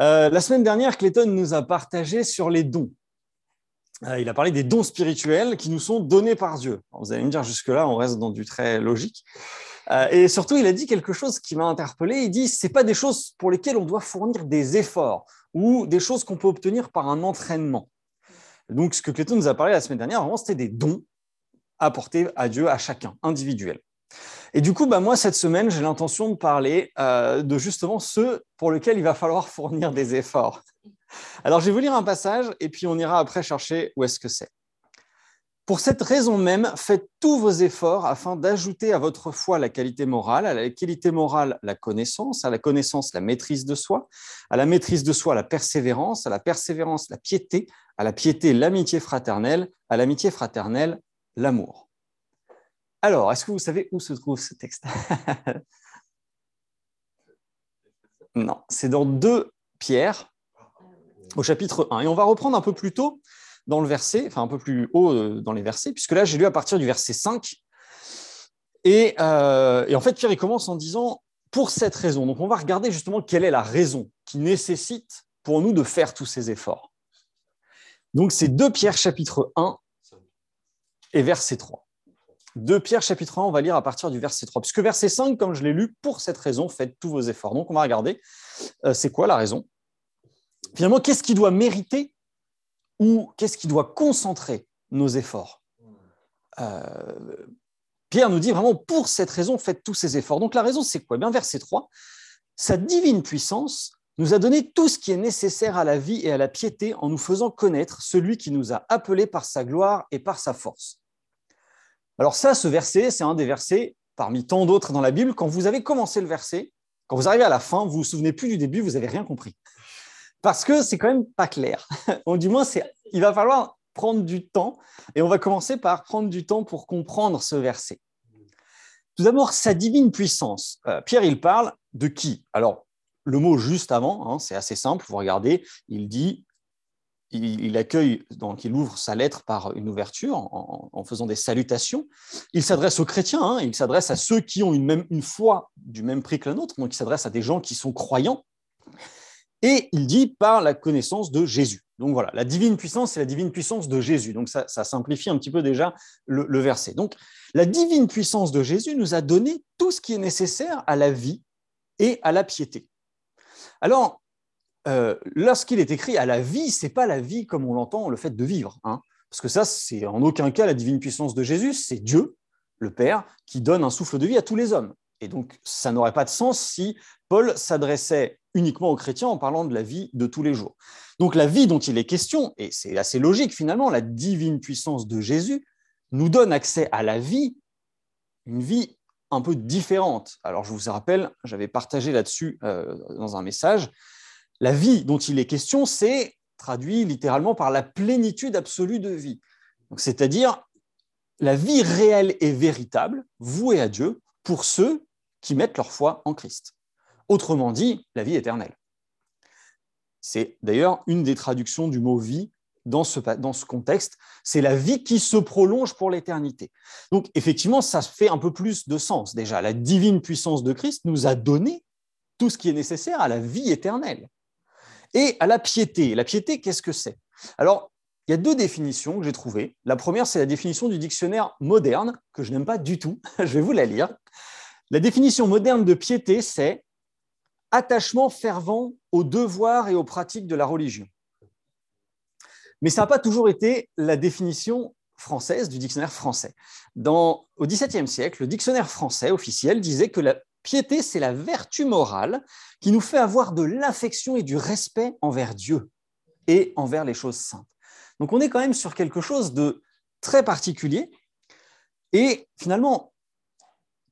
Euh, la semaine dernière, Clayton nous a partagé sur les dons. Euh, il a parlé des dons spirituels qui nous sont donnés par Dieu. vous allez me dire, jusque-là, on reste dans du très logique. Euh, et surtout, il a dit quelque chose qui m'a interpellé. Il dit, ce pas des choses pour lesquelles on doit fournir des efforts ou des choses qu'on peut obtenir par un entraînement. Donc, ce que Clayton nous a parlé la semaine dernière, vraiment, c'était des dons apportés à Dieu, à chacun, individuels. Et du coup, bah, moi, cette semaine, j'ai l'intention de parler euh, de justement ceux pour lesquels il va falloir fournir des efforts. Alors, je vais vous lire un passage et puis on ira après chercher où est-ce que c'est. Pour cette raison même, faites tous vos efforts afin d'ajouter à votre foi la qualité morale, à la qualité morale la connaissance, à la connaissance la maîtrise de soi, à la maîtrise de soi la persévérance, à la persévérance la piété, à la piété l'amitié fraternelle, à l'amitié fraternelle l'amour. Alors, est-ce que vous savez où se trouve ce texte? Non, c'est dans 2 Pierre, au chapitre 1. Et on va reprendre un peu plus tôt dans le verset, enfin un peu plus haut euh, dans les versets, puisque là, j'ai lu à partir du verset 5. Euh, et, en fait, Pierre, il commence en disant, pour cette raison. Donc, on va regarder justement quelle est la raison qui nécessite pour nous de faire tous ces efforts. Donc, c'est 2 Pierre chapitre 1 et verset 3. 2 Pierre chapitre 1, on va lire à partir du verset 3. Puisque verset 5, comme je l'ai lu, pour cette raison, faites tous vos efforts. Donc on va regarder, euh, c'est quoi la raison? Finalement, qu'est-ce qui doit mériter ou qu'est-ce qui doit concentrer nos efforts? Euh, Pierre nous dit vraiment, pour cette raison, faites tous ces efforts. Donc la raison, c'est quoi? Eh Bien, Verset 3, sa divine puissance nous a donné tout ce qui est nécessaire à la vie et à la piété en nous faisant connaître celui qui nous a appelés par sa gloire et par sa force. Alors ça, ce verset, c'est un des versets parmi tant d'autres dans la Bible. Quand vous avez commencé le verset, quand vous arrivez à la fin, vous vous souvenez plus du début, vous n'avez rien compris. Parce que c'est quand même pas clair. du moins, il va falloir prendre du temps et on va commencer par prendre du temps pour comprendre ce verset. Tout d'abord, sa divine puissance. Euh, Pierre, il parle de qui? Alors, le mot juste avant, hein, c'est assez simple, vous regardez, il dit il, accueille, donc il ouvre sa lettre par une ouverture en, faisant des salutations. Il s'adresse aux chrétiens, hein, il s'adresse à ceux qui ont une, même, foi du même prix que la nôtre, donc il s'adresse à des gens qui sont croyants. Et il dit par la connaissance de Jésus. Donc voilà, la divine puissance, c'est la divine puissance de Jésus. Donc ça, simplifie un petit peu déjà le, le verset. Donc la divine puissance de Jésus nous a donné tout ce qui est nécessaire à la vie et à la piété. Alors, euh, lorsqu'il est écrit à la vie, c'est pas la vie comme on l'entend, le fait de vivre. Hein. parce que ça, c'est en aucun cas la divine puissance de Jésus, c'est Dieu, le Père, qui donne un souffle de vie à tous les hommes. Et donc, ça n'aurait pas de sens si Paul s'adressait uniquement aux chrétiens en parlant de la vie de tous les jours. Donc, la vie dont il est question, et c'est assez logique finalement, la divine puissance de Jésus nous donne accès à la vie, une vie un peu différente. Alors, je vous rappelle, j'avais partagé là-dessus euh, dans un message, la vie dont il est question, c'est traduit littéralement par la plénitude absolue de vie. C'est-à-dire la vie réelle et véritable, vouée à Dieu, pour ceux qui mettent leur foi en Christ. Autrement dit, la vie éternelle. C'est d'ailleurs une des traductions du mot vie dans ce, contexte. C'est la vie qui se prolonge pour l'éternité. Donc effectivement, ça fait un peu plus de sens. Déjà, la divine puissance de Christ nous a donné tout ce qui est nécessaire à la vie éternelle et à la piété. La piété, qu'est-ce que c'est? Alors, il y a deux définitions que j'ai trouvées. La première, c'est la définition du dictionnaire moderne, que je n'aime pas du tout. je vais vous la lire. La définition moderne de piété, c'est attachement fervent aux devoirs et aux pratiques de la religion. Mais ça n'a pas toujours été la définition française du dictionnaire français. Dans, au XVIIe siècle, le dictionnaire français officiel disait que la piété, c'est la vertu morale qui nous fait avoir de l'affection et du respect envers Dieu et envers les choses saintes. Donc on est quand même sur quelque chose de très particulier. Et finalement,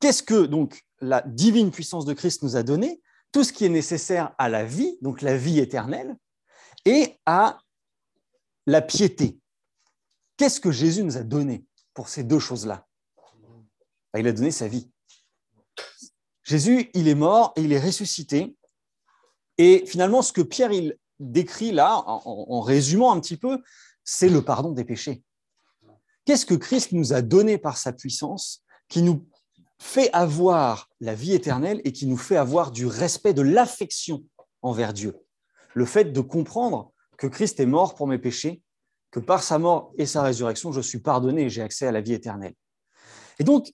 qu'est-ce que donc la divine puissance de Christ nous a donné? Tout ce qui est nécessaire à la vie, donc la vie éternelle, et à la piété. Qu'est-ce que Jésus nous a donné pour ces deux choses-là? Ben, Il a donné sa vie. Jésus, il est mort et il est ressuscité. Et finalement, ce que Pierre décrit là, en, résumant un petit peu, c'est le pardon des péchés. Qu'est-ce que Christ nous a donné par sa puissance qui nous fait avoir la vie éternelle et qui nous fait avoir du respect, de l'affection envers Dieu? Le fait de comprendre que Christ est mort pour mes péchés, que par sa mort et sa résurrection, je suis pardonné et j'ai accès à la vie éternelle. Et donc,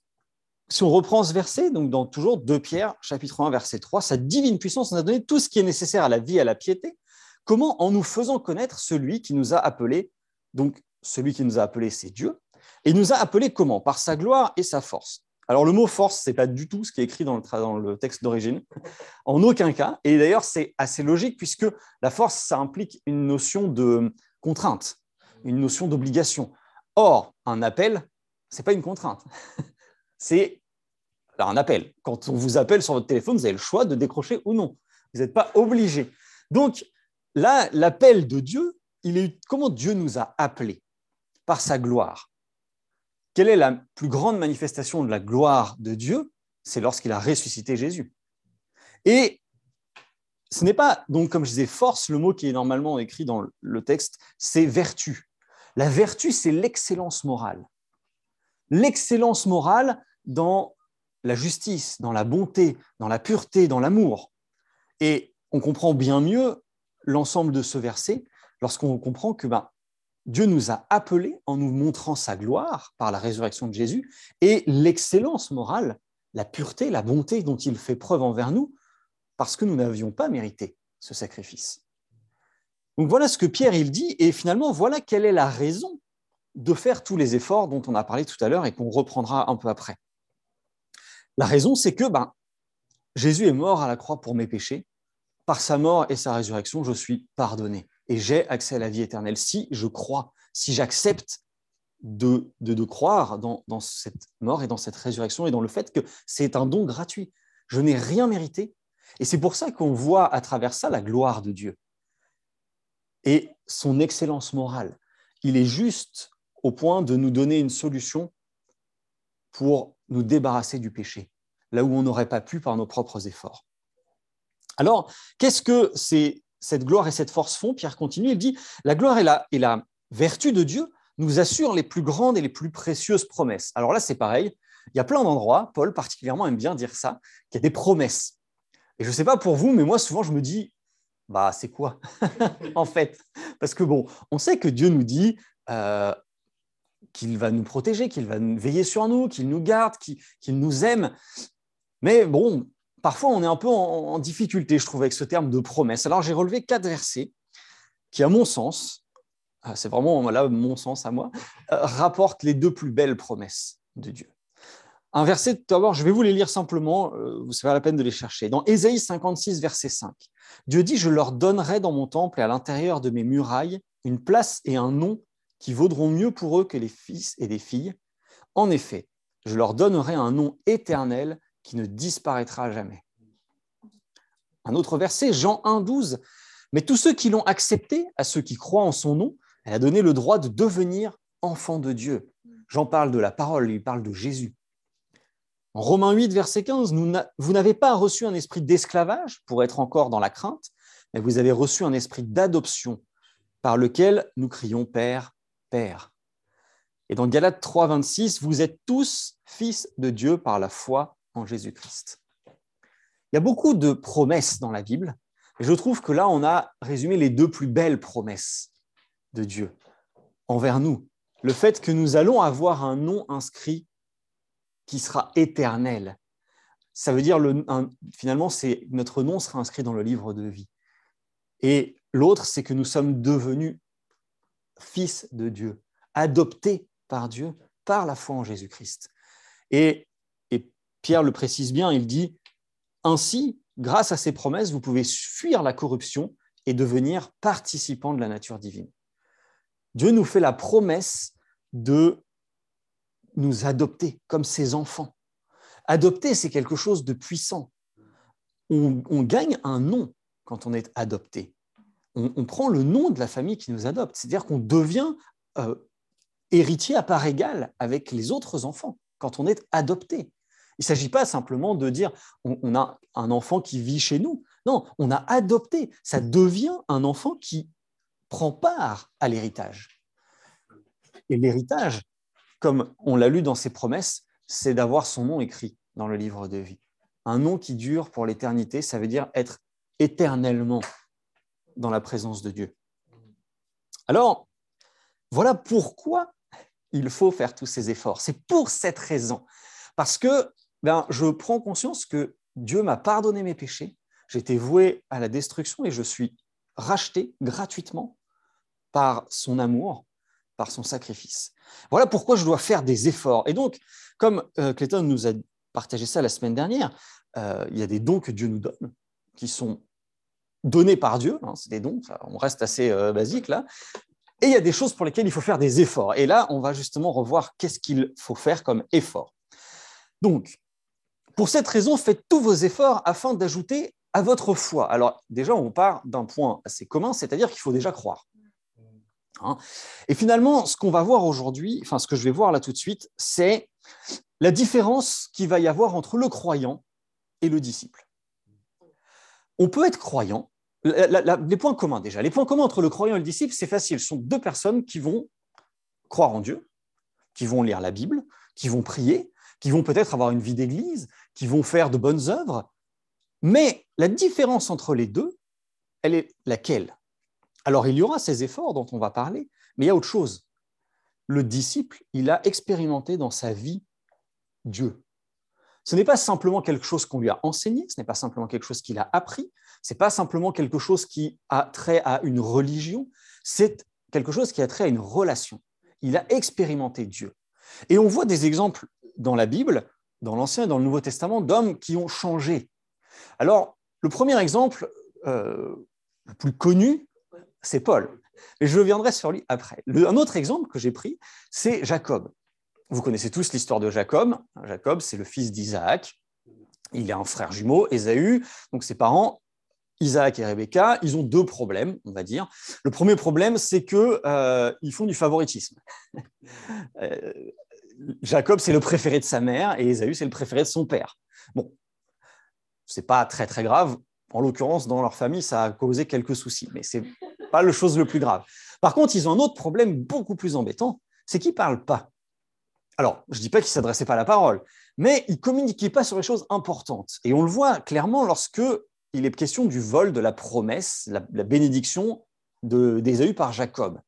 si on reprend ce verset, donc dans toujours 2 Pierre, chapitre 1, verset 3, sa divine puissance nous a donné tout ce qui est nécessaire à la vie et à la piété. Comment En nous faisant connaître celui qui nous a appelés. Donc, celui qui nous a appelés, c'est Dieu. Et nous a appelés comment? Par sa gloire et sa force. Alors, le mot force, ce n'est pas du tout ce qui est écrit dans le, dans le texte d'origine, en aucun cas. Et d'ailleurs, c'est assez logique puisque la force, ça implique une notion de contrainte, une notion d'obligation. Or, un appel, ce n'est pas une contrainte. c'est un appel. Quand on vous appelle sur votre téléphone, vous avez le choix de décrocher ou non. Vous n'êtes pas obligé. Donc, là, l'appel de Dieu, il est comment Dieu nous a appelés Par sa gloire? Quelle est la plus grande manifestation de la gloire de Dieu? C'est lorsqu'il a ressuscité Jésus. Et ce n'est pas, donc, comme je disais, force, le mot qui est normalement écrit dans le texte, c'est vertu. La vertu, c'est l'excellence morale. L'excellence morale dans la justice, dans la bonté, dans la pureté, dans l'amour. Et on comprend bien mieux l'ensemble de ce verset lorsqu'on comprend que ben, Dieu nous a appelés en nous montrant sa gloire par la résurrection de Jésus et l'excellence morale, la pureté, la bonté dont il fait preuve envers nous, parce que nous n'avions pas mérité ce sacrifice. Donc voilà ce que Pierre il dit, et finalement voilà quelle est la raison de faire tous les efforts dont on a parlé tout à l'heure et qu'on reprendra un peu après. La raison, c'est que ben, Jésus est mort à la croix pour mes péchés. Par sa mort et sa résurrection, je suis pardonné et j'ai accès à la vie éternelle si je crois, si j'accepte de, de, croire dans, dans cette mort et dans cette résurrection et dans le fait que c'est un don gratuit. Je n'ai rien mérité. Et c'est pour ça qu'on voit à travers ça la gloire de Dieu et son excellence morale. Il est juste au point de nous donner une solution pour nous débarrasser du péché, là où on n'aurait pas pu par nos propres efforts. Alors, qu'est-ce que cette gloire et cette force font? Pierre continue, il dit, la gloire et la, et la vertu de Dieu nous assurent les plus grandes et les plus précieuses promesses. Alors là, c'est pareil, il y a plein d'endroits, Paul particulièrement aime bien dire ça, qu'il y a des promesses. Et je ne sais pas pour vous, mais moi, souvent, je me dis, bah, c'est quoi en fait? Parce que bon, on sait que Dieu nous dit, euh, qu'il va nous protéger, qu'il va veiller sur nous, qu'il nous garde, qu'il nous aime. Mais bon, parfois on est un peu en, difficulté, je trouve, avec ce terme de promesse. Alors j'ai relevé quatre versets qui, à mon sens, ah, c'est vraiment là mon sens à moi, euh, rapportent les deux plus belles promesses de Dieu. Un verset, tout d'abord, je vais vous les lire simplement, euh, vous savez la peine de les chercher. Dans Ésaïe 56, verset 5, Dieu dit, je leur donnerai dans mon temple et à l'intérieur de mes murailles une place et un nom qui vaudront mieux pour eux que les fils et les filles. En effet, je leur donnerai un nom éternel qui ne disparaîtra jamais. Un autre verset, Jean 1, 12. Mais tous ceux qui l'ont accepté, à ceux qui croient en son nom, elle a donné le droit de devenir enfants de Dieu. Jean parle de la parole, il parle de Jésus. En Romains 8, verset 15, vous n'avez pas reçu un esprit d'esclavage pour être encore dans la crainte, mais vous avez reçu un esprit d'adoption par lequel nous crions Père, Père. Et dans Galates 3, 26, vous êtes tous fils de Dieu par la foi en Jésus-Christ. Il y a beaucoup de promesses dans la Bible, et je trouve que là, on a résumé les deux plus belles promesses de Dieu envers nous. Le fait que nous allons avoir un nom inscrit qui sera éternel. Ça veut dire, le, finalement, c'est notre nom sera inscrit dans le livre de vie. Et l'autre, c'est que nous sommes devenus fils de Dieu, adopté par Dieu par la foi en Jésus-Christ. Et, Pierre le précise bien, il dit, ainsi, grâce à ces promesses, vous pouvez fuir la corruption et devenir participant de la nature divine. Dieu nous fait la promesse de nous adopter comme ses enfants. Adopter, c'est quelque chose de puissant. on, gagne un nom quand on est adopté on, prend le nom de la famille qui nous adopte. C'est-à-dire qu'on devient euh, héritier à part égale avec les autres enfants quand on est adopté. Il ne s'agit pas simplement de dire on, a un enfant qui vit chez nous. Non, on a adopté. Ça devient un enfant qui prend part à l'héritage. Et l'héritage, comme on l'a lu dans ses promesses, c'est d'avoir son nom écrit dans le livre de vie. Un nom qui dure pour l'éternité, ça veut dire être éternellement dans la présence de Dieu. Alors, voilà pourquoi il faut faire tous ces efforts. C'est pour cette raison. Parce que ben, je prends conscience que Dieu m'a pardonné mes péchés, été voué à la destruction et je suis racheté gratuitement par son amour, par son sacrifice. Voilà pourquoi je dois faire des efforts. Et donc, comme euh, Clayton nous a partagé ça la semaine dernière, euh, il y a des dons que Dieu nous donne, qui sont donnés par Dieu, hein, c'est des dons, on reste assez euh, basique là, et il y a des choses pour lesquelles il faut faire des efforts. Et là, on va justement revoir qu'est-ce qu'il faut faire comme effort. Donc, pour cette raison, faites tous vos efforts afin d'ajouter à votre foi. Alors, déjà, on part d'un point assez commun, c'est-à-dire qu'il faut déjà croire. Hein. et finalement, ce qu'on va voir aujourd'hui, enfin ce que je vais voir là tout de suite, c'est la différence qu'il va y avoir entre le croyant et le disciple. On peut être croyant. Les points communs déjà. Les points communs entre le croyant et le disciple, c'est facile. Ce sont deux personnes qui vont croire en Dieu, qui vont lire la Bible, qui vont prier, qui vont peut-être avoir une vie d'église, qui vont faire de bonnes œuvres. Mais la différence entre les deux, elle est laquelle? Alors il y aura ces efforts dont on va parler, mais il y a autre chose. Le disciple, il a expérimenté dans sa vie Dieu. Ce n'est pas simplement quelque chose qu'on lui a enseigné, ce n'est pas simplement quelque chose qu'il a appris, ce n'est pas simplement quelque chose qui a trait à une religion, c'est quelque chose qui a trait à une relation. Il a expérimenté Dieu. Et on voit des exemples dans la Bible, dans l'Ancien et dans le Nouveau Testament, d'hommes qui ont changé. Alors, le premier exemple, euh, le plus connu, c'est Paul. Et je reviendrai sur lui après. un autre exemple que j'ai pris, c'est Jacob. Vous connaissez tous l'histoire de Jacob. Jacob, c'est le fils d'Isaac. Il a un frère jumeau, Ésaü. Donc ses parents, Isaac et Rebecca, ils ont deux problèmes, on va dire. Le premier problème, c'est qu'ils euh, font du favoritisme. Euh, Jacob, c'est le préféré de sa mère et Ésaü, c'est le préféré de son père. Bon, c'est pas très très grave. En l'occurrence, dans leur famille, ça a causé quelques soucis, mais c'est pas le chose le plus grave. Par contre, ils ont un autre problème beaucoup plus embêtant, c'est qu'ils parlent pas. Alors, je ne dis pas qu'ils ne s'adressaient pas à la parole, mais ils ne communiquaient pas sur les choses importantes. Et on le voit clairement lorsque il est question du vol de la promesse, la, bénédiction d'Ésaü par Jacob.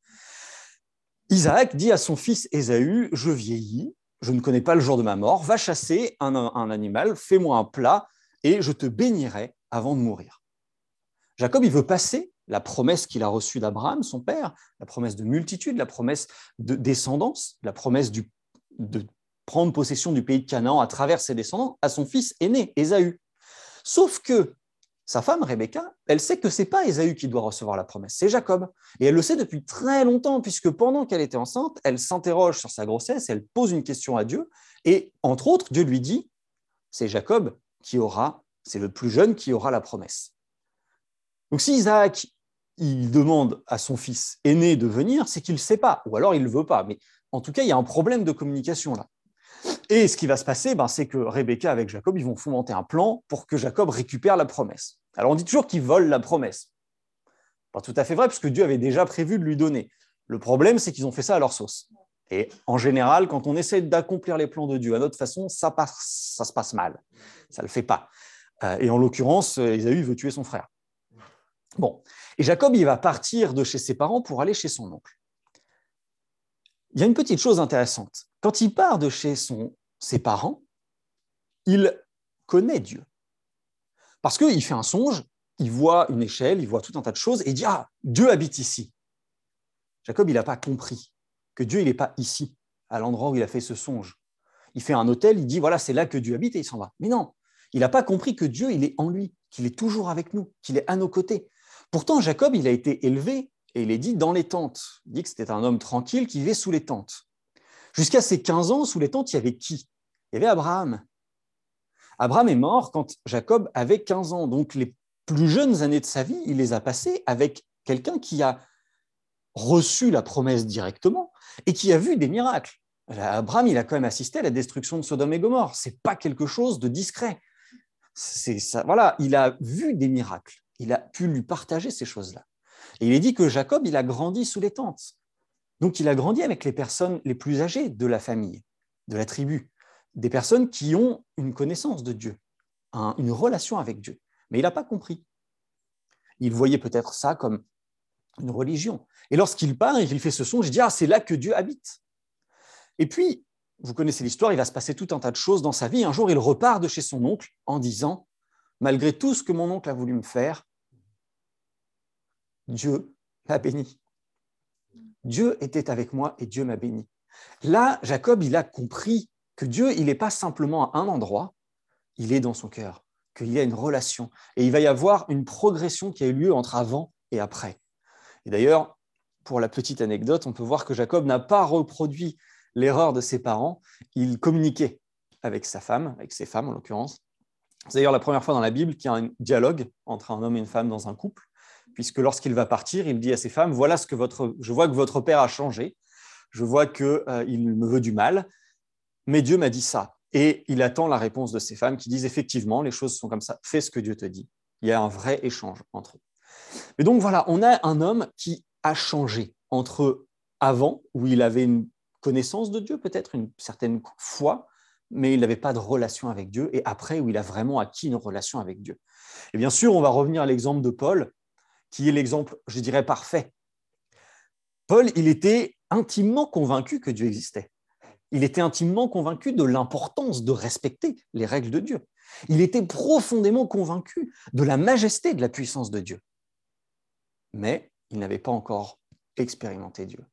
Isaac dit à son fils Ésaü, je vieillis, je ne connais pas le jour de ma mort, va chasser un, un animal, fais-moi un plat, et je te bénirai avant de mourir. Jacob, il veut passer la promesse qu'il a reçue d'Abraham, son père, la promesse de multitude, la promesse de descendance, la promesse de prendre possession du pays de Canaan à travers ses descendants, à son fils aîné, Ésaü. Sauf que sa femme, Rebecca, elle sait que ce n'est pas Ésaü qui doit recevoir la promesse, c'est Jacob. Et elle le sait depuis très longtemps, puisque pendant qu'elle était enceinte, elle s'interroge sur sa grossesse, elle pose une question à Dieu, et entre autres, Dieu lui dit, c'est Jacob qui aura, c'est le plus jeune qui aura la promesse. Donc si Isaac il demande à son fils aîné de venir, c'est qu'il ne sait pas, ou alors il ne veut pas. Mais en tout cas, il y a un problème de communication là. Et ce qui va se passer, ben, c'est que Rebecca avec Jacob, ils vont fomenter un plan pour que Jacob récupère la promesse. Alors on dit toujours qu'il vole la promesse. Pas tout à fait vrai, puisque Dieu avait déjà prévu de lui donner. Le problème, c'est qu'ils ont fait ça à leur sauce. Et en général, quand on essaie d'accomplir les plans de Dieu à notre façon, ça, se passe mal. Ça ne le fait pas. Euh, et en l'occurrence, Esaü veut tuer son frère. Bon, et Jacob, il va partir de chez ses parents pour aller chez son oncle. Il y a une petite chose intéressante. Quand il part de chez ses parents, il connaît Dieu. Parce qu'il fait un songe, il voit une échelle, il voit tout un tas de choses, et il dit, ah, Dieu habite ici. Jacob, il n'a pas compris que Dieu, il n'est pas ici, à l'endroit où il a fait ce songe. Il fait un hôtel, il dit, voilà, c'est là que Dieu habite, et il s'en va. Mais non, il n'a pas compris que Dieu, il est en lui, qu'il est toujours avec nous, qu'il est à nos côtés. Pourtant, Jacob, il a été élevé, et il est dit, dans les tentes. Il dit que c'était un homme tranquille qui vivait sous les tentes. Jusqu'à ses 15 ans, sous les tentes, il y avait qui? Il y avait Abraham. Abraham est mort quand Jacob avait 15 ans. Donc les plus jeunes années de sa vie, il les a passées avec quelqu'un qui a reçu la promesse directement et qui a vu des miracles. Abraham, il a quand même assisté à la destruction de Sodome et Gomorre. C'est pas quelque chose de discret. Voilà, il a vu des miracles il a pu lui partager ces choses-là. Et il est dit que Jacob, il a grandi sous les tentes. Donc il a grandi avec les personnes les plus âgées de la famille, de la tribu, des personnes qui ont une connaissance de Dieu, une relation avec Dieu. Mais il n'a pas compris. Il voyait peut-être ça comme une religion. Et lorsqu'il part il fait ce songe, il dit Ah, c'est là que Dieu habite. Et puis, vous connaissez l'histoire, il va se passer tout un tas de choses dans sa vie. Un jour, il repart de chez son oncle en disant Malgré tout ce que mon oncle a voulu me faire, Dieu m'a béni. Dieu était avec moi et Dieu m'a béni. Là, Jacob, il a compris que Dieu, il n'est pas simplement à un endroit, il est dans son cœur, qu'il y a une relation. Et il va y avoir une progression qui a eu lieu entre avant et après. Et d'ailleurs, pour la petite anecdote, on peut voir que Jacob n'a pas reproduit l'erreur de ses parents. Il communiquait avec sa femme, avec ses femmes en l'occurrence. C'est d'ailleurs la première fois dans la Bible qu'il y a un dialogue entre un homme et une femme dans un couple, puisque lorsqu'il va partir, il dit à ses femmes, voilà ce que votre, je vois que votre père a changé, je vois qu'il euh, me veut du mal, mais Dieu m'a dit ça. Et il attend la réponse de ces femmes qui disent, effectivement, les choses sont comme ça, fais ce que Dieu te dit. Il y a un vrai échange entre eux. Mais donc voilà, on a un homme qui a changé entre avant, où il avait une connaissance de Dieu, peut-être une certaine foi, mais il n'avait pas de relation avec Dieu, et après, où il a vraiment acquis une relation avec Dieu. Et bien sûr, on va revenir à l'exemple de Paul, qui est l'exemple, je dirais, parfait. Paul, il était intimement convaincu que Dieu existait. Il était intimement convaincu de l'importance de respecter les règles de Dieu. Il était profondément convaincu de la majesté de la puissance de Dieu. Mais il n'avait pas encore expérimenté Dieu.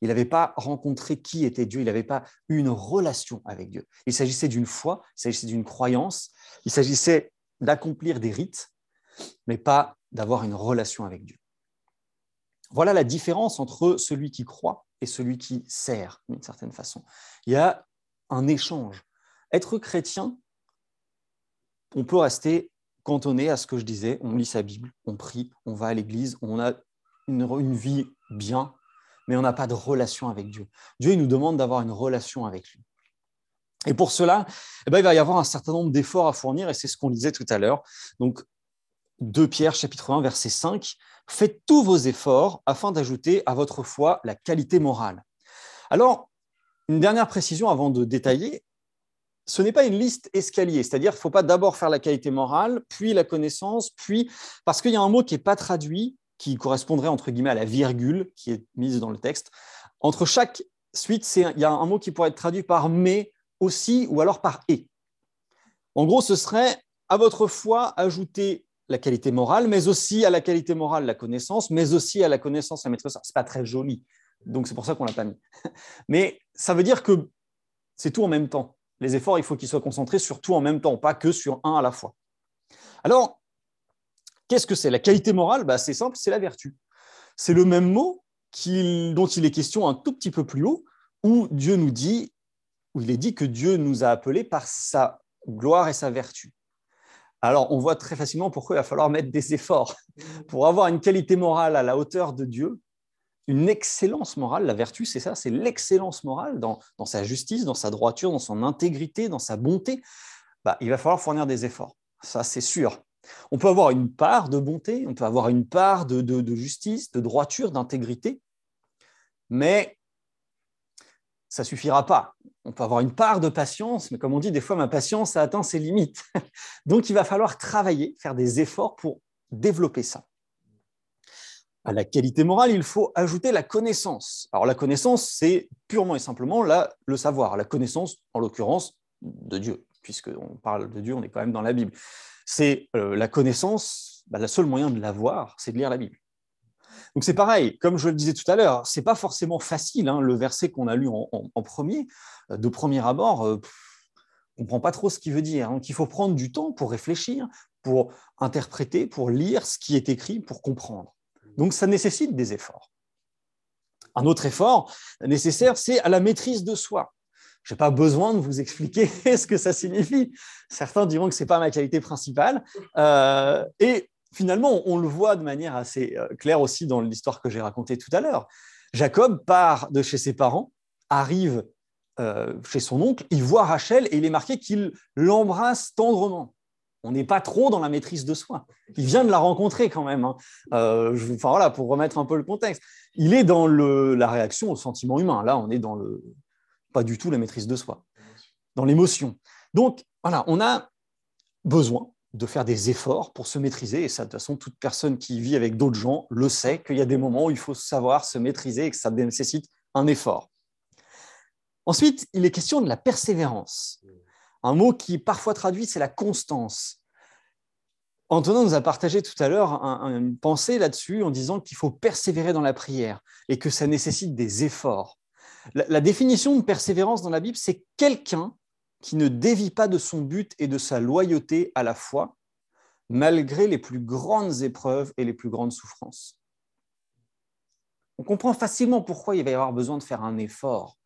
Il n'avait pas rencontré qui était Dieu, il n'avait pas eu une relation avec Dieu. Il s'agissait d'une foi, il s'agissait d'une croyance, il s'agissait d'accomplir des rites, mais pas d'avoir une relation avec Dieu. Voilà la différence entre celui qui croit et celui qui sert, d'une certaine façon. Il y a un échange. Être chrétien, on peut rester cantonné à ce que je disais, on lit sa Bible, on prie, on va à l'église, on a une, vie bien, mais on n'a pas de relation avec Dieu. Dieu il nous demande d'avoir une relation avec lui. Et pour cela, eh ben, il va y avoir un certain nombre d'efforts à fournir, et c'est ce qu'on disait tout à l'heure. Donc, 2 Pierre chapitre 1 verset 5, faites tous vos efforts afin d'ajouter à votre foi la qualité morale. Alors, une dernière précision avant de détailler, ce n'est pas une liste escalier, c'est-à-dire qu'il ne faut pas d'abord faire la qualité morale, puis la connaissance, puis parce qu'il y a un mot qui n'est pas traduit, qui correspondrait entre guillemets à la virgule qui est mise dans le texte. Entre chaque suite, il y a un mot qui pourrait être traduit par mais aussi ou alors par et. En gros, ce serait à votre foi ajouter la qualité morale, mais aussi à la qualité morale la connaissance, mais aussi à la connaissance la maîtrise. Ce n'est pas très joli, donc c'est pour ça qu'on l'a pas mis. Mais ça veut dire que c'est tout en même temps. Les efforts, il faut qu'ils soient concentrés sur tout en même temps, pas que sur un à la fois. Alors, qu'est-ce que c'est? La qualité morale, bah, c'est simple, c'est la vertu. C'est le même mot dont il est question un tout petit peu plus haut, où Dieu nous dit, où il est dit que Dieu nous a appelés par sa gloire et sa vertu. Alors, on voit très facilement pourquoi il va falloir mettre des efforts pour avoir une qualité morale à la hauteur de Dieu, une excellence morale. La vertu, c'est ça, c'est l'excellence morale dans, sa justice, dans sa droiture, dans son intégrité, dans sa bonté. Bah, il va falloir fournir des efforts. Ça, c'est sûr. On peut avoir une part de bonté, on peut avoir une part de justice, de droiture, d'intégrité, mais ça suffira pas. On peut avoir une part de patience, mais comme on dit, des fois, ma patience a atteint ses limites. Donc, il va falloir travailler, faire des efforts pour développer ça. À la qualité morale, il faut ajouter la connaissance. Alors, la connaissance, c'est purement et simplement le savoir. La connaissance, en l'occurrence, de Dieu, puisqu'on parle de Dieu, on est quand même dans la Bible. C'est euh, la connaissance, bah, le seul moyen de l'avoir, c'est de lire la Bible. Donc c'est pareil, comme je le disais tout à l'heure, c'est pas forcément facile. Hein, le verset qu'on a lu en, premier, euh, de premier abord, euh, on ne comprend pas trop ce qu'il veut dire. Donc il faut prendre du temps pour réfléchir, pour interpréter, pour lire ce qui est écrit, pour comprendre. Donc ça nécessite des efforts. Un autre effort nécessaire, c'est à la maîtrise de soi. Je n'ai pas besoin de vous expliquer ce que ça signifie. Certains diront que ce n'est pas ma qualité principale. Euh, et finalement, on le voit de manière assez euh, claire aussi dans l'histoire que j'ai racontée tout à l'heure. Jacob part de chez ses parents, arrive euh, chez son oncle, il voit Rachel et il est marqué qu'il l'embrasse tendrement. On n'est pas trop dans la maîtrise de soi. Il vient de la rencontrer quand même. Hein. Euh, enfin voilà, pour remettre un peu le contexte. Il est dans la réaction au sentiment humain. Là, on est dans le pas du tout la maîtrise de soi, dans l'émotion. Donc voilà, on a besoin de faire des efforts pour se maîtriser. Et ça, de toute façon, toute personne qui vit avec d'autres gens le sait qu'il y a des moments où il faut savoir se maîtriser et que ça nécessite un effort. Ensuite, il est question de la persévérance. Un mot qui parfois traduit, c'est la constance. Antonin nous a partagé tout à l'heure une pensée là-dessus en disant qu'il faut persévérer dans la prière et que ça nécessite des efforts. La, définition de persévérance dans la Bible, c'est quelqu'un qui ne dévie pas de son but et de sa loyauté à la foi, malgré les plus grandes épreuves et les plus grandes souffrances. On comprend facilement pourquoi il va y avoir besoin de faire un effort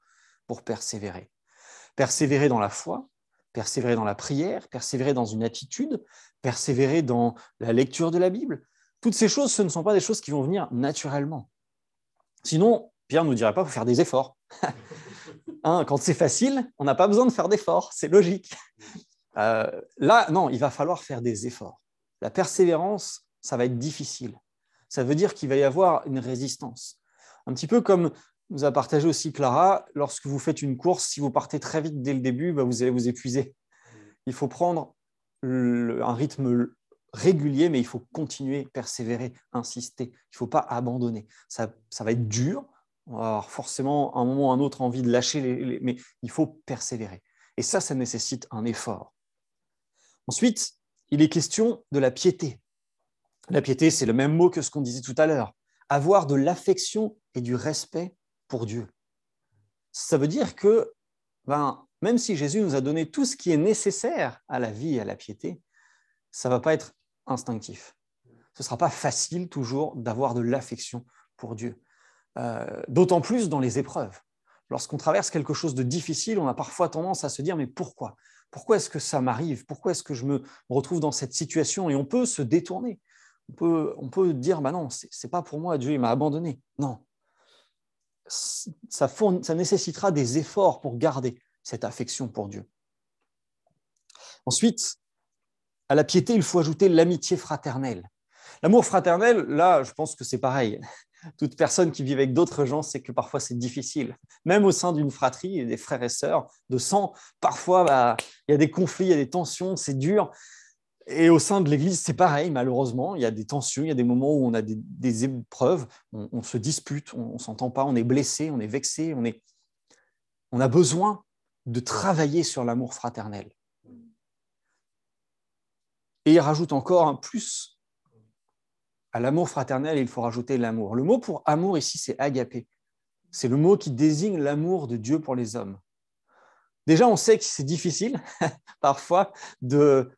pour persévérer. Persévérer dans la foi, persévérer dans la prière, persévérer dans une attitude, persévérer dans la lecture de la Bible. Toutes ces choses, ce ne sont pas des choses qui vont venir naturellement. Sinon, Pierre ne nous dirait pas pour faire des efforts. Hein, quand c'est facile, on n'a pas besoin de faire d'efforts, c'est logique. Euh, là, non, il va falloir faire des efforts. La persévérance, ça va être difficile. Ça veut dire qu'il va y avoir une résistance. Un petit peu comme nous a partagé aussi Clara, lorsque vous faites une course, si vous partez très vite dès le début, bah, vous allez vous épuiser. Il faut prendre un rythme régulier, mais il faut continuer, persévérer, insister. Il ne faut pas abandonner. Ça, va être dur. On va avoir forcément un moment ou un autre envie de lâcher, les, mais il faut persévérer. Et ça, ça nécessite un effort. Ensuite, il est question de la piété. La piété, c'est le même mot que ce qu'on disait tout à l'heure. Avoir de l'affection et du respect pour Dieu. Ça veut dire que ben, même si Jésus nous a donné tout ce qui est nécessaire à la vie et à la piété, ça ne va pas être instinctif. Ce ne sera pas facile toujours d'avoir de l'affection pour Dieu. Euh, d'autant plus dans les épreuves. Lorsqu'on traverse quelque chose de difficile, on a parfois tendance à se dire mais pourquoi? Pourquoi est-ce que ça m'arrive? Pourquoi est-ce que je me retrouve dans cette situation? Et on peut se détourner. On peut, on peut dire bah non, c'est pas pour moi, Dieu m'a abandonné. Non, ça nécessitera des efforts pour garder cette affection pour Dieu. Ensuite, à la piété, il faut ajouter l'amitié fraternelle. L'amour fraternel, là, je pense que c'est pareil. Toute personne qui vit avec d'autres gens sait que parfois c'est difficile. Même au sein d'une fratrie, des frères et sœurs de sang, parfois bah, il y a des conflits, il y a des tensions, c'est dur. Et au sein de l'Église, c'est pareil, malheureusement. Il y a des tensions, il y a des moments où on a des, épreuves, on, se dispute, on ne s'entend pas, on est blessé, on est vexé, on, est... on a besoin de travailler sur l'amour fraternel. Et il rajoute encore un plus. À l'amour fraternel, il faut rajouter l'amour. Le mot pour amour ici, c'est agapé. C'est le mot qui désigne l'amour de Dieu pour les hommes. Déjà, on sait que c'est difficile parfois de,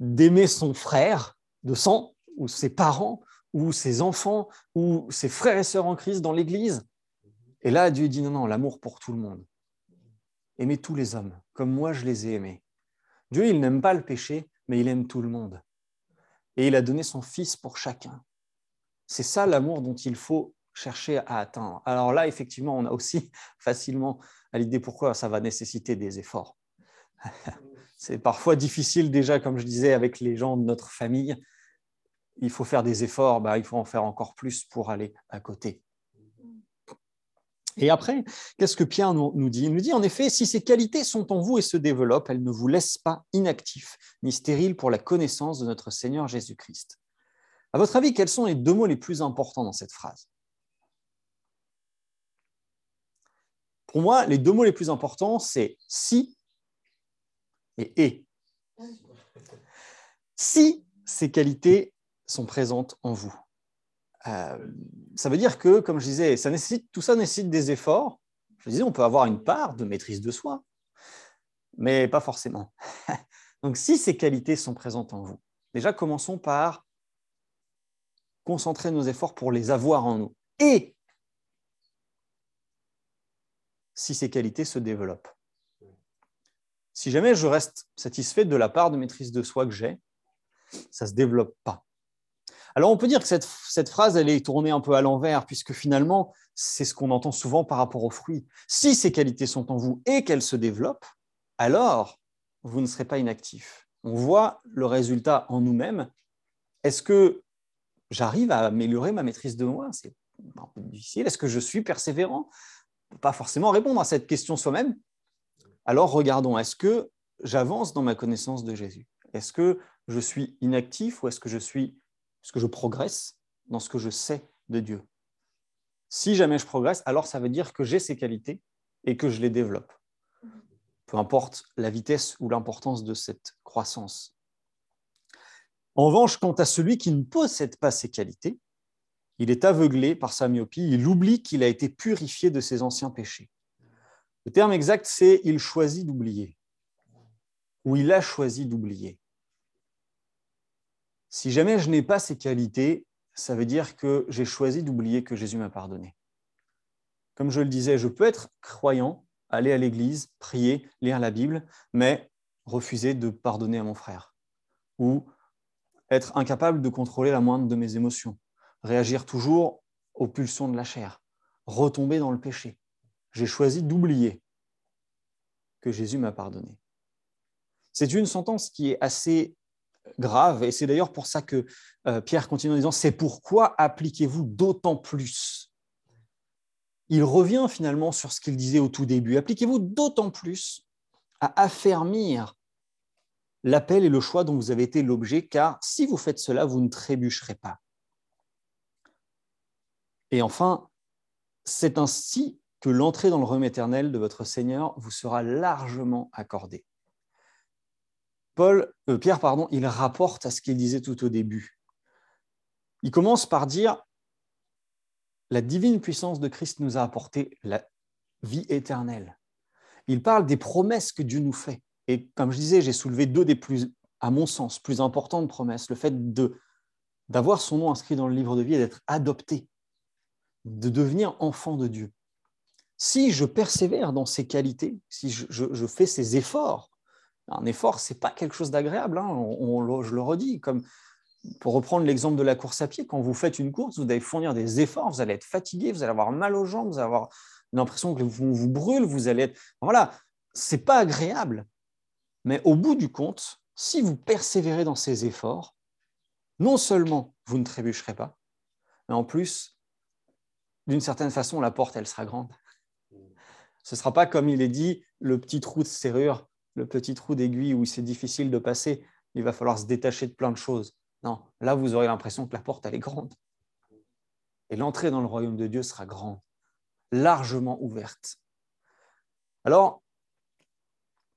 d'aimer son frère de sang, ou ses parents, ou ses enfants, ou ses frères et sœurs en Christ dans l'Église. Et là, Dieu dit non, non, l'amour pour tout le monde. Aimez tous les hommes, comme moi je les ai aimés. Dieu, il n'aime pas le péché, mais il aime tout le monde. Et il a donné son Fils pour chacun. C'est ça l'amour dont il faut chercher à atteindre. Alors là, effectivement, on a aussi facilement à l'idée pourquoi ça va nécessiter des efforts. C'est parfois difficile déjà, comme je disais, avec les gens de notre famille. Il faut faire des efforts, bah, il faut en faire encore plus pour aller à côté. Et après, qu'est-ce que Pierre nous dit? Il nous dit en effet, si ces qualités sont en vous et se développent, elles ne vous laissent pas inactifs ni stériles pour la connaissance de notre Seigneur Jésus-Christ. À votre avis, quels sont les deux mots les plus importants dans cette phrase? Pour moi, les deux mots les plus importants, c'est si et et. Si ces qualités sont présentes en vous, euh, ça veut dire que, comme je disais, ça nécessite, tout ça nécessite des efforts. Je disais, on peut avoir une part de maîtrise de soi, mais pas forcément. Donc, si ces qualités sont présentes en vous, déjà commençons par concentrer nos efforts pour les avoir en nous. Et si ces qualités se développent. Si jamais je reste satisfait de la part de maîtrise de soi que j'ai, ça ne se développe pas. Alors on peut dire que cette, phrase, elle est tournée un peu à l'envers, puisque finalement, c'est ce qu'on entend souvent par rapport aux fruits. Si ces qualités sont en vous et qu'elles se développent, alors vous ne serez pas inactif. On voit le résultat en nous-mêmes. Est-ce que j'arrive à améliorer ma maîtrise de moi? C'est un peu difficile. Est-ce que je suis persévérant? Pas forcément répondre à cette question soi-même, alors regardons, est-ce que j'avance dans ma connaissance de Jésus? Est-ce que je suis inactif ou est-ce que je suis, est-ce que je progresse dans ce que je sais de Dieu Si jamais je progresse, alors ça veut dire que j'ai ces qualités et que je les développe. Peu importe la vitesse ou l'importance de cette croissance. En revanche, quant à celui qui ne possède pas ces qualités, il est aveuglé par sa myopie, il oublie qu'il a été purifié de ses anciens péchés. Le terme exact, c'est il choisit d'oublier, ou il a choisi d'oublier. Si jamais je n'ai pas ces qualités, ça veut dire que j'ai choisi d'oublier que Jésus m'a pardonné. Comme je le disais, je peux être croyant, aller à l'église, prier, lire la Bible, mais refuser de pardonner à mon frère, ou être incapable de contrôler la moindre de mes émotions, réagir toujours aux pulsions de la chair, retomber dans le péché. J'ai choisi d'oublier que Jésus m'a pardonné. C'est une sentence qui est assez grave, et c'est d'ailleurs pour ça que euh, Pierre continue en disant, c'est pourquoi appliquez-vous d'autant plus? Il revient finalement sur ce qu'il disait au tout début. Appliquez-vous d'autant plus à affermir l'appel et le choix dont vous avez été l'objet, car si vous faites cela, vous ne trébucherez pas. Et enfin, c'est ainsi que l'entrée dans le royaume éternel de votre Seigneur vous sera largement accordée. Paul, euh, Pierre, pardon, il rapporte à ce qu'il disait tout au début. Il commence par dire la divine puissance de Christ nous a apporté la vie éternelle. Il parle des promesses que Dieu nous fait. Et comme je disais, j'ai soulevé deux des plus, à mon sens, plus importantes promesses. Le fait d'avoir son nom inscrit dans le livre de vie et d'être adopté, de devenir enfant de Dieu. Si je persévère dans ces qualités, si je, fais ces efforts, un effort, ce n'est pas quelque chose d'agréable, hein, je le redis, comme pour reprendre l'exemple de la course à pied, quand vous faites une course, vous allez fournir des efforts, vous allez être fatigué, vous allez avoir mal aux jambes, vous allez avoir l'impression que vous vous brûle, vous allez être... Voilà, c'est pas agréable. Mais au bout du compte, si vous persévérez dans ces efforts, non seulement vous ne trébucherez pas, mais en plus, d'une certaine façon, la porte, elle sera grande. Ce ne sera pas comme il est dit, le petit trou de serrure, le petit trou d'aiguille où c'est difficile de passer, il va falloir se détacher de plein de choses. Non, là, vous aurez l'impression que la porte, elle est grande. Et l'entrée dans le royaume de Dieu sera grande, largement ouverte. Alors,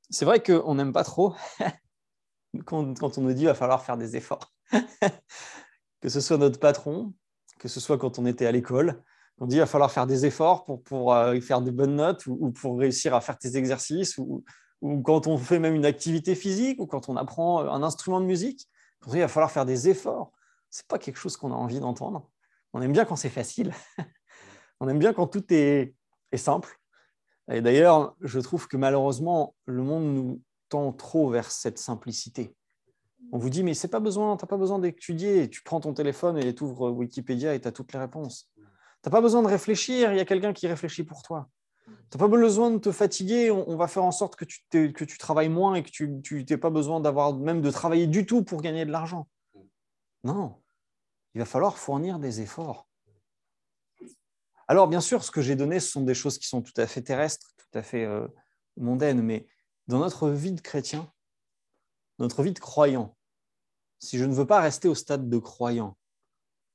c'est vrai qu'on n'aime pas trop quand, on nous dit qu'il va falloir faire des efforts. que ce soit notre patron, que ce soit quand on était à l'école, on dit qu'il va falloir faire des efforts pour, pour euh, faire des bonnes notes ou, pour réussir à faire tes exercices ou, ou, quand on fait même une activité physique ou quand on apprend un instrument de musique. Qu'il va falloir faire des efforts. Ce n'est pas quelque chose qu'on a envie d'entendre. On aime bien quand c'est facile. on aime bien quand tout est, est simple. Et d'ailleurs, je trouve que malheureusement, le monde nous tend trop vers cette simplicité. On vous dit, mais c'est pas besoin, tu n'as pas besoin d'étudier. Tu prends ton téléphone et tu ouvres Wikipédia et tu as toutes les réponses. Tu n'as pas besoin de réfléchir, il y a quelqu'un qui réfléchit pour toi. Tu n'as pas besoin de te fatiguer, on, va faire en sorte que tu, que tu travailles moins et que tu n'aies pas besoin d'avoir même de travailler du tout pour gagner de l'argent. Non, il va falloir fournir des efforts. Alors, bien sûr, ce que j'ai donné, ce sont des choses qui sont tout à fait terrestres, tout à fait euh, mondaines, mais dans notre vie de chrétien, notre vie de croyant, si je ne veux pas rester au stade de croyant,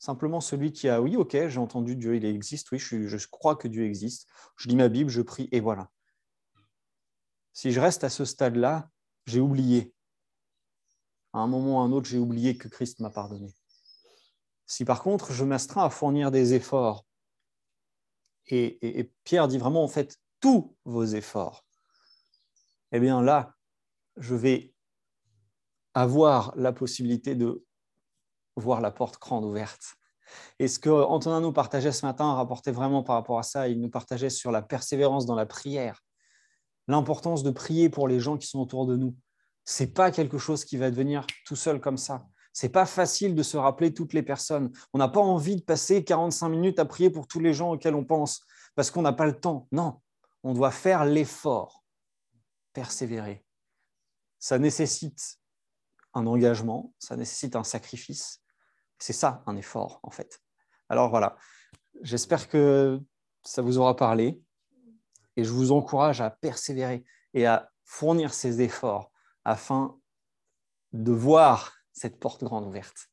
simplement celui qui a, oui, ok, j'ai entendu Dieu, il existe, oui, je, crois que Dieu existe, je lis ma Bible, je prie, et voilà. Si je reste à ce stade-là, j'ai oublié. À un moment ou à un autre, j'ai oublié que Christ m'a pardonné. Si par contre, je m'astreins à fournir des efforts et, Pierre dit vraiment, en fait, tous vos efforts, eh bien là, je vais avoir la possibilité de voir la porte grande ouverte. Et ce que Antonin nous partageait ce matin rapportait vraiment par rapport à ça, il nous partageait sur la persévérance dans la prière, l'importance de prier pour les gens qui sont autour de nous. Ce n'est pas quelque chose qui va devenir tout seul comme ça. C'est pas facile de se rappeler toutes les personnes. On n'a pas envie de passer 45 minutes à prier pour tous les gens auxquels on pense parce qu'on n'a pas le temps. Non, on doit faire l'effort, persévérer. Ça nécessite un engagement, ça nécessite un sacrifice. C'est ça, un effort, en fait. Alors voilà, j'espère que ça vous aura parlé et je vous encourage à persévérer et à fournir ces efforts afin de voir cette porte grande ouverte.